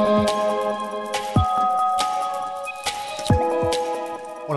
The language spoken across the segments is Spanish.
Thank you.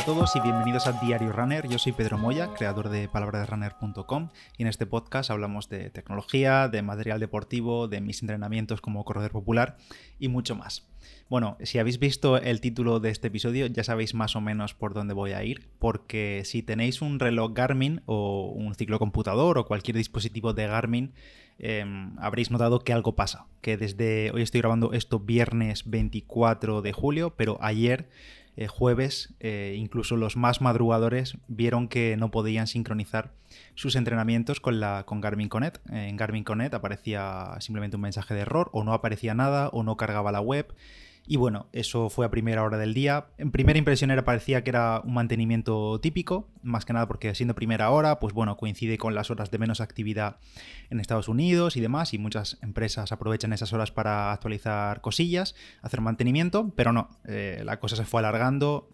Hola a todos y bienvenidos al Diario Runner. Yo soy Pedro Moya, creador de palabrasrunner.com y en este podcast hablamos de tecnología, de material deportivo, de mis entrenamientos como corredor popular y mucho más. Bueno, si habéis visto el título de este episodio ya sabéis más o menos por dónde voy a ir, porque si tenéis un reloj Garmin o un ciclocomputador o cualquier dispositivo de Garmin, em, habréis notado que algo pasa, que desde hoy estoy grabando esto viernes 24 de julio, pero ayer eh, jueves, eh, incluso los más madrugadores vieron que no podían sincronizar sus entrenamientos con, la, con Garmin Connect. en Garmin Connect aparecía simplemente un mensaje de error, o no aparecía nada, o no cargaba la web. Y bueno, eso fue a primera hora del día. En primera impresión era parecía que era un mantenimiento típico, más que nada porque siendo primera hora, pues bueno, coincide con las horas de menos actividad en Estados Unidos y demás, y muchas empresas aprovechan esas horas para actualizar cosillas, hacer mantenimiento, pero no, eh, la cosa se fue alargando,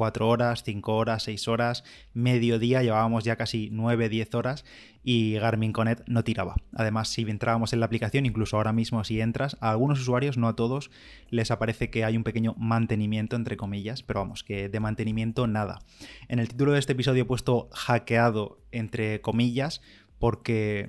4 horas, 5 horas, 6 horas, mediodía, llevábamos ya casi 9, 10 horas y Garmin Connect no tiraba. Además, si entrábamos en la aplicación, incluso ahora mismo si entras, a algunos usuarios, no a todos, les aparece que hay un pequeño mantenimiento, entre comillas, pero vamos, que de mantenimiento nada. En el título de este episodio he puesto hackeado, entre comillas, porque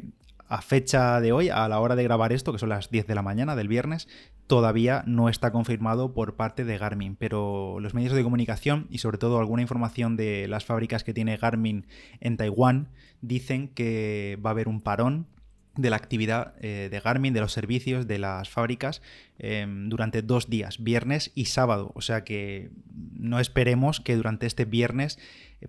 a fecha de hoy, a la hora de grabar esto, que son las 10 de la mañana del viernes, todavía no está confirmado por parte de Garmin, pero los medios de comunicación y sobre todo alguna información de las fábricas que tiene Garmin en Taiwán dicen que va a haber un parón de la actividad eh, de Garmin, de los servicios, de las fábricas, em, durante dos días, viernes y sábado. O sea que no esperemos que durante este viernes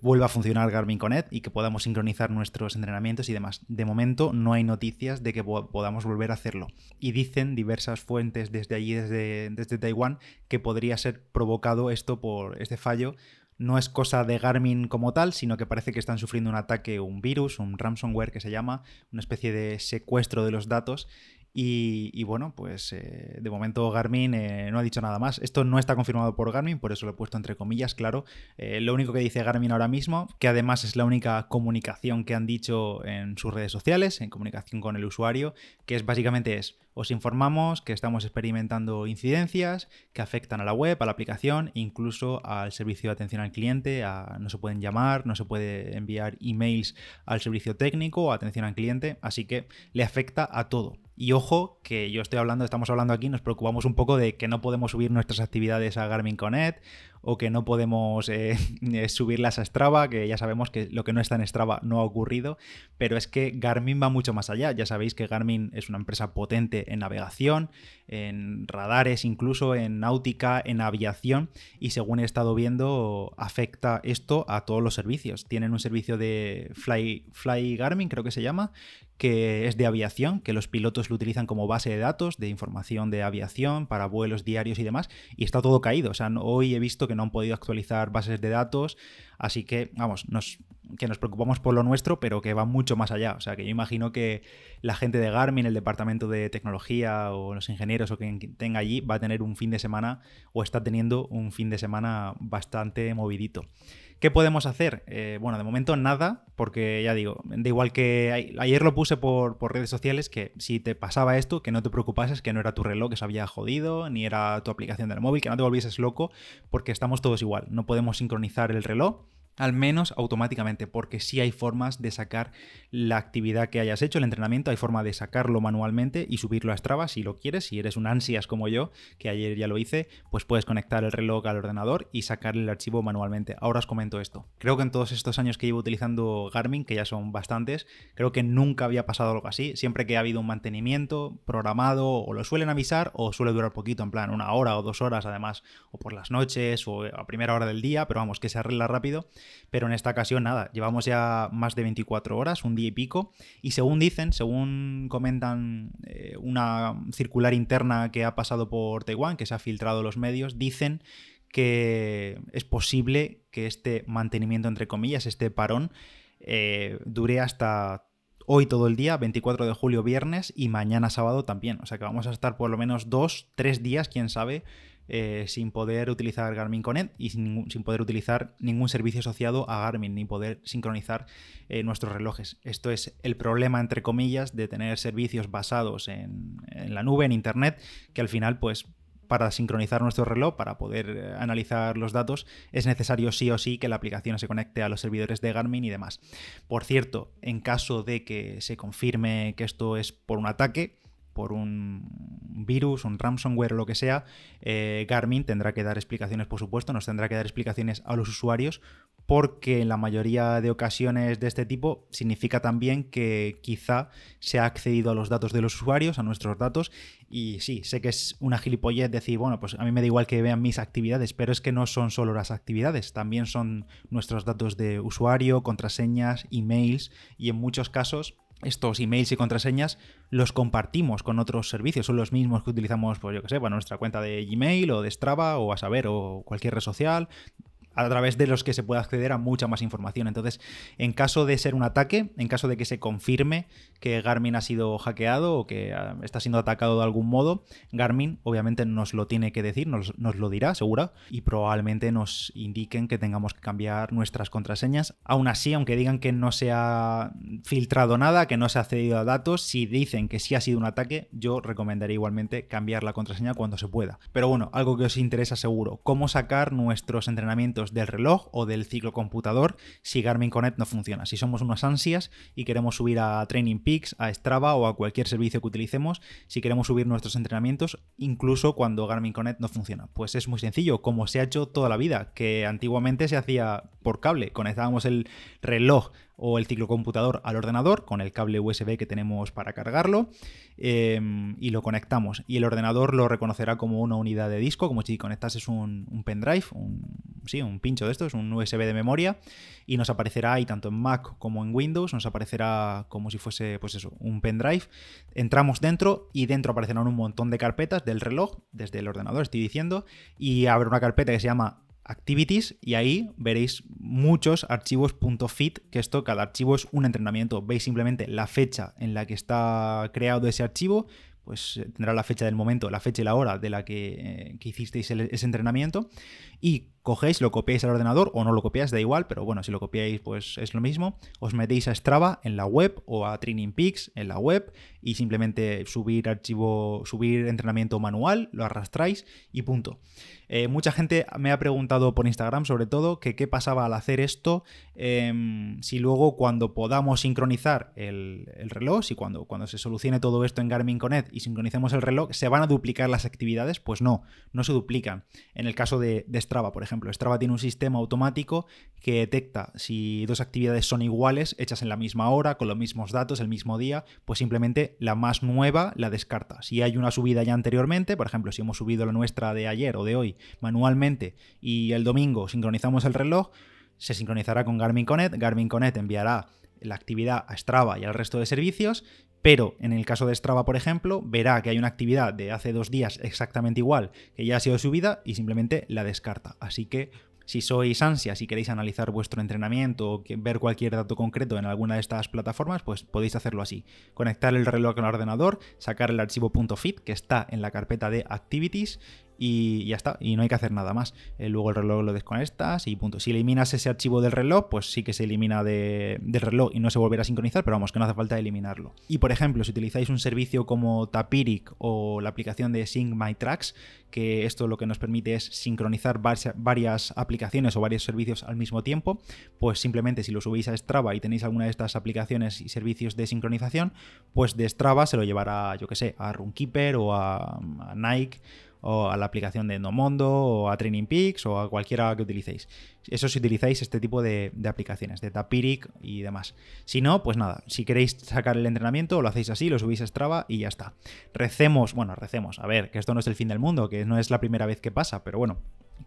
vuelva a funcionar Garmin Connect y que podamos sincronizar nuestros entrenamientos y demás. De momento no hay noticias de que podamos volver a hacerlo. Y dicen diversas fuentes desde allí, desde, desde Taiwán, que podría ser provocado esto por este fallo no es cosa de Garmin como tal, sino que parece que están sufriendo un ataque, un virus, un ransomware que se llama, una especie de secuestro de los datos y, bueno, pues eh, de momento Garmin eh, no ha dicho nada más. Esto no está confirmado por Garmin, por eso lo he puesto entre comillas, claro. Eh, lo único que dice Garmin ahora mismo, que además es la única comunicación que han dicho en sus redes sociales, en comunicación con el usuario, que es básicamente es, os informamos que estamos experimentando incidencias que afectan a la web, a la aplicación, incluso al servicio de atención al cliente, no se pueden llamar, no se puede enviar emails al servicio técnico o atención al cliente, así que le afecta a todo. Y ojo, que yo estoy hablando, estamos hablando aquí, nos preocupamos un poco de que no podemos subir nuestras actividades a Garmin Connect o que no podemos eh, eh, subirlas a Strava, que ya sabemos que lo que no está en Strava no ha ocurrido, pero es que Garmin va mucho más allá. Ya sabéis que Garmin es una empresa potente en navegación, en radares, incluso en náutica, en aviación, y según he estado viendo, afecta esto a todos los servicios. Tienen un servicio de Fly, Fly Garmin, creo que se llama, que es de aviación, que los pilotos lo utilizan como base de datos, de información de aviación, para vuelos diarios y demás, y está todo caído. O sea, hoy he visto que no han podido actualizar bases de datos, así que, vamos, que nos preocupamos por lo nuestro, pero que va mucho más allá. O sea, que yo imagino que la gente de Garmin, el departamento de tecnología o los ingenieros o quien tenga allí, va a tener un fin de semana o está teniendo un fin de semana bastante movidito. ¿Qué podemos hacer? Eh, bueno, de momento nada, porque ya digo, da igual que ayer lo puse por, redes sociales que si te pasaba esto, que no te preocupases, que no era tu reloj que se había jodido, ni era tu aplicación del móvil, que no te volvieses loco, porque estamos todos igual. No podemos sincronizar el reloj al menos automáticamente, porque sí hay formas de sacar la actividad que hayas hecho, el entrenamiento, hay forma de sacarlo manualmente y subirlo a Strava si lo quieres, si eres un ansias como yo, que ayer ya lo hice, pues puedes conectar el reloj al ordenador y sacar el archivo manualmente. Ahora os comento esto. Creo que en todos estos años que llevo utilizando Garmin, que ya son bastantes, creo que nunca había pasado algo así. Siempre que ha habido un mantenimiento programado, o lo suelen avisar, o suele durar poquito, en plan una hora o dos horas además, o por las noches, o a primera hora del día, pero vamos, que se arregla rápido pero en esta ocasión nada, llevamos ya más de 24 horas, un día y pico, y según dicen, según comentan eh, una circular interna que ha pasado por Taiwán, que se ha filtrado los medios, dicen que es posible que este mantenimiento, entre comillas, este parón, eh, dure hasta hoy todo el día, 24 de julio viernes y mañana sábado también. O sea que vamos a estar por lo menos dos, tres días, quién sabe, eh, sin poder utilizar Garmin Connect y sin, poder utilizar ningún servicio asociado a Garmin, ni poder sincronizar eh, nuestros relojes. Esto es el problema, entre comillas, de tener servicios basados en, en la nube, en Internet, que al final, pues para sincronizar nuestro reloj, para poder eh, analizar los datos, es necesario sí o sí que la aplicación se conecte a los servidores de Garmin y demás. Por cierto, en caso de que se confirme que esto es por un ataque, por un virus, un ransomware o lo que sea, eh, Garmin tendrá que dar explicaciones, por supuesto, nos tendrá que dar explicaciones a los usuarios, porque en la mayoría de ocasiones de este tipo significa también que quizá se ha accedido a los datos de los usuarios, a nuestros datos, y sí, sé que es una gilipollez decir, bueno, pues a mí me da igual que vean mis actividades, pero es que no son solo las actividades, también son nuestros datos de usuario, contraseñas, emails, y en muchos casos estos emails y contraseñas los compartimos con otros servicios, son los mismos que utilizamos, pues yo que sé, para nuestra cuenta de Gmail o de Strava o a saber, o cualquier red social, a través de los que se puede acceder a mucha más información. Entonces, en caso de ser un ataque, en caso de que se confirme que Garmin ha sido hackeado o que ah, está siendo atacado de algún modo, Garmin obviamente nos lo tiene que decir, nos, lo dirá, segura, y probablemente nos indiquen que tengamos que cambiar nuestras contraseñas. Aún así, aunque digan que no se ha filtrado nada, que no se ha accedido a datos, si dicen que sí ha sido un ataque, yo recomendaría igualmente cambiar la contraseña cuando se pueda. Pero bueno, algo que os interesa seguro, cómo sacar nuestros entrenamientos del reloj o del ciclo computador si Garmin Connect no funciona. Si somos unas ansias y queremos subir a Training Peaks, a Strava o a cualquier servicio que utilicemos, si queremos subir nuestros entrenamientos, incluso cuando Garmin Connect no funciona. Pues es muy sencillo, como se ha hecho toda la vida, que antiguamente se hacía por cable. Conectábamos el reloj o el ciclocomputador al ordenador con el cable USB que tenemos para cargarlo em, y lo conectamos. Y el ordenador lo reconocerá como una unidad de disco, como si conectases un, pendrive, un, sí, un pincho de estos, un USB de memoria, y nos aparecerá ahí tanto en Mac como en Windows, nos aparecerá como si fuese, pues eso, un pendrive. Entramos dentro y dentro aparecerán un montón de carpetas del reloj, desde el ordenador estoy diciendo, y habrá una carpeta que se llama Activities y ahí veréis muchos archivos .fit, que esto, cada archivo es un entrenamiento. Veis simplemente la fecha en la que está creado ese archivo, pues eh, tendrá la fecha del momento, la fecha y la hora de la que, eh, hicisteis ese entrenamiento y cogéis, lo copiáis al ordenador o no lo copiáis, da igual, pero bueno, si lo copiáis pues es lo mismo, os metéis a Strava en la web o a Training Peaks en la web y simplemente subir archivo, subir entrenamiento manual, lo arrastráis y punto. Eh, mucha gente me ha preguntado por Instagram sobre todo que qué pasaba al hacer esto, em, si luego cuando podamos sincronizar el, reloj, si cuando, cuando se solucione todo esto en Garmin Connect y sincronicemos el reloj, se van a duplicar las actividades, pues no, no se duplican. En el caso de, de Strava, por ejemplo, ejemplo, Strava tiene un sistema automático que detecta si dos actividades son iguales, hechas en la misma hora, con los mismos datos, el mismo día, pues simplemente la más nueva la descarta. Si hay una subida ya anteriormente, por ejemplo, si hemos subido la nuestra de ayer o de hoy manualmente y el domingo sincronizamos el reloj, se sincronizará con Garmin Connect, Garmin Connect enviará la actividad a Strava y al resto de servicios pero en el caso de Strava, por ejemplo, verá que hay una actividad de hace dos días exactamente igual que ya ha sido subida y simplemente la descarta. Así que si sois ansias y queréis analizar vuestro entrenamiento o ver cualquier dato concreto en alguna de estas plataformas, pues podéis hacerlo así. Conectar el reloj al ordenador, sacar el archivo .fit que está en la carpeta de Activities y ya está, y no hay que hacer nada más. Eh, luego el reloj lo desconectas y punto. Si eliminas ese archivo del reloj, pues sí que se elimina del reloj y no se volverá a sincronizar, pero vamos, que no hace falta eliminarlo. Y por ejemplo, si utilizáis un servicio como Tapiric o la aplicación de Sync My Tracks, que esto lo que nos permite es sincronizar varias aplicaciones o varios servicios al mismo tiempo, pues simplemente si lo subís a Strava y tenéis alguna de estas aplicaciones y servicios de sincronización, pues de Strava se lo llevará, yo que sé, a Runkeeper o a Nike o a la aplicación de Endomondo o a Training Peaks o a cualquiera que utilicéis. Eso si utilizáis este tipo de, aplicaciones, de Tapiric y demás. Si no, pues nada, si queréis sacar el entrenamiento, lo hacéis así, lo subís a Strava y ya está. Recemos, bueno, recemos, a ver, que esto no es el fin del mundo, que no es la primera vez que pasa, pero bueno,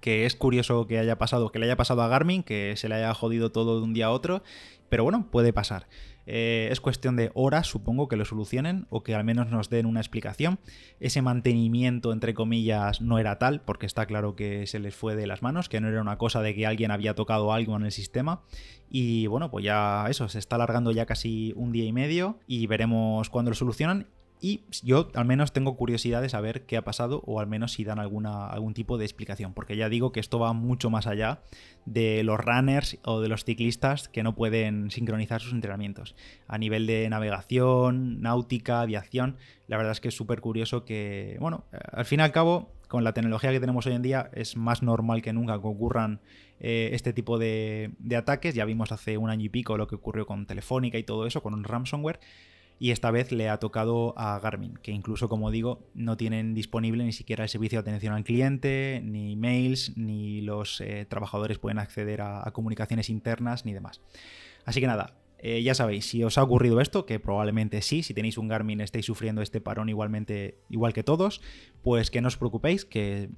que es curioso que haya pasado, que le haya pasado a Garmin, que se le haya jodido todo de un día a otro, pero bueno, puede pasar. Eh, es cuestión de horas, supongo, que lo solucionen o que al menos nos den una explicación. Ese mantenimiento, entre comillas, no era tal, porque está claro que se les fue de las manos, que no era una cosa de que alguien había tocado algo en el sistema. Y bueno, pues ya eso, se está alargando ya casi un día y medio y veremos cuándo lo solucionan y yo al menos tengo curiosidad de saber qué ha pasado o al menos si dan alguna, algún tipo de explicación, porque ya digo que esto va mucho más allá de los runners o de los ciclistas que no pueden sincronizar sus entrenamientos. A nivel de navegación, náutica, aviación, la verdad es que es súper curioso que, bueno, al fin y al cabo con la tecnología que tenemos hoy en día es más normal que nunca que ocurran eh, este tipo de, de, ataques. Ya vimos hace un año y pico lo que ocurrió con Telefónica y todo eso, con un ransomware. Y esta vez le ha tocado a Garmin, que incluso, como digo, no tienen disponible ni siquiera el servicio de atención al cliente, ni mails, ni los eh, trabajadores pueden acceder a, comunicaciones internas, ni demás. Así que nada, eh, ya sabéis, si os ha ocurrido esto, que probablemente sí, si tenéis un Garmin estáis sufriendo este parón igualmente, igual que todos, pues que no os preocupéis, que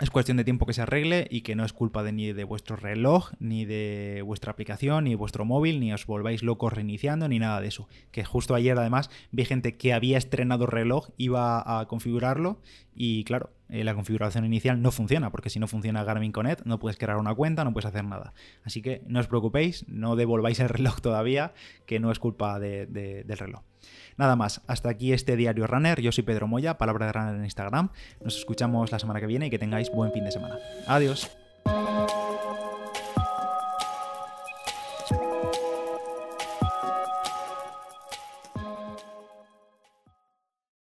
es cuestión de tiempo que se arregle y que no es culpa de, ni de vuestro reloj, ni de vuestra aplicación, ni de vuestro móvil, ni os volváis locos reiniciando, ni nada de eso. Que justo ayer además vi gente que había estrenado reloj, iba a configurarlo y claro, eh, la configuración inicial no funciona, porque si no funciona Garmin Connect no puedes crear una cuenta, no puedes hacer nada. Así que no os preocupéis, no devolváis el reloj todavía, que no es culpa del reloj. Nada más, hasta aquí este diario Runner. Yo soy Pedro Moya, palabra de Runner en Instagram. Nos escuchamos la semana que viene y que tengáis buen fin de semana. Adiós.